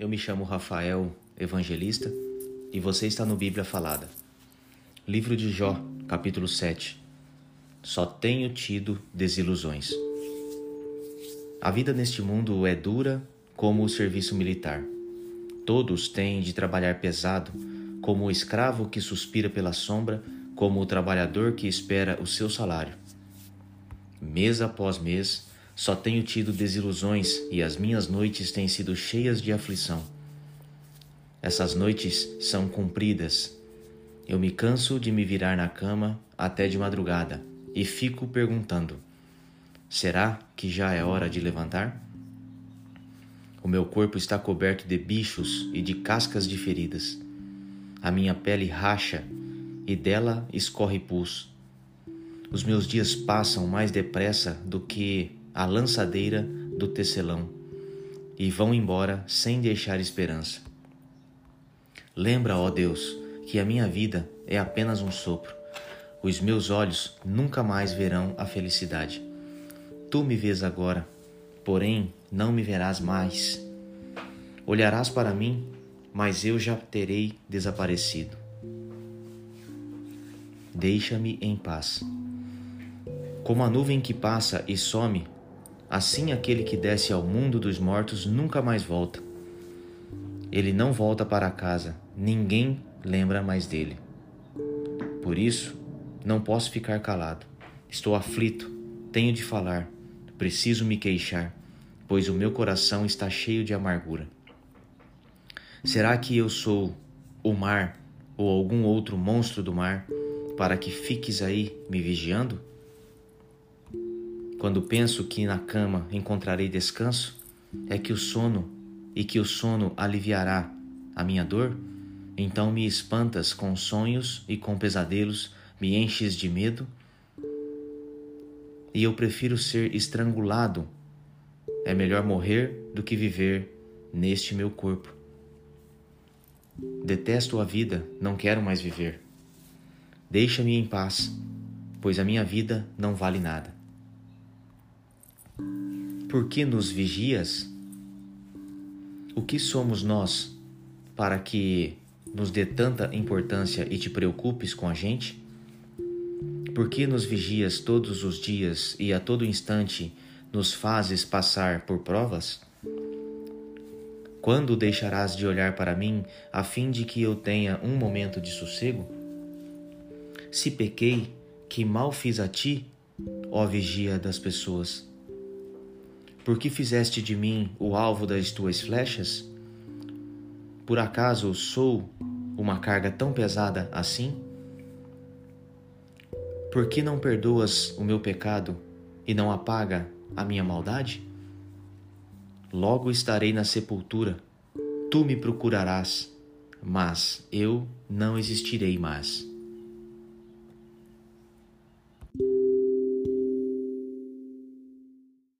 Eu me chamo Rafael Evangelista e você está no Bíblia Falada. Livro de Jó, capítulo 7. Só tenho tido desilusões. A vida neste mundo é dura como o serviço militar. Todos têm de trabalhar pesado, como o escravo que suspira pela sombra, como o trabalhador que espera o seu salário. Mês após mês, só tenho tido desilusões e as minhas noites têm sido cheias de aflição. Essas noites são compridas. Eu me canso de me virar na cama até de madrugada e fico perguntando: será que já é hora de levantar? O meu corpo está coberto de bichos e de cascas de feridas. A minha pele racha e dela escorre pus. Os meus dias passam mais depressa do que a lançadeira do tecelão e vão embora sem deixar esperança. Lembra, ó Deus, que a minha vida é apenas um sopro. Os meus olhos nunca mais verão a felicidade. Tu me vês agora, porém não me verás mais. Olharás para mim, mas eu já terei desaparecido. Deixa-me em paz. Como a nuvem que passa e some, Assim, aquele que desce ao mundo dos mortos nunca mais volta. Ele não volta para casa, ninguém lembra mais dele. Por isso, não posso ficar calado. Estou aflito, tenho de falar, preciso me queixar, pois o meu coração está cheio de amargura. Será que eu sou o mar ou algum outro monstro do mar para que fiques aí me vigiando? Quando penso que na cama encontrarei descanso, é que o sono e que o sono aliviará a minha dor, então me espantas com sonhos e com pesadelos, me enches de medo, e eu prefiro ser estrangulado. É melhor morrer do que viver neste meu corpo. Detesto a vida, não quero mais viver. Deixa-me em paz, pois a minha vida não vale nada. Por que nos vigias? O que somos nós para que nos dê tanta importância e te preocupes com a gente? Por que nos vigias todos os dias e a todo instante nos fazes passar por provas? Quando deixarás de olhar para mim a fim de que eu tenha um momento de sossego? Se pequei, que mal fiz a ti, ó vigia das pessoas? Por que fizeste de mim o alvo das tuas flechas? Por acaso sou uma carga tão pesada assim? Por que não perdoas o meu pecado e não apaga a minha maldade? Logo estarei na sepultura, tu me procurarás, mas eu não existirei mais.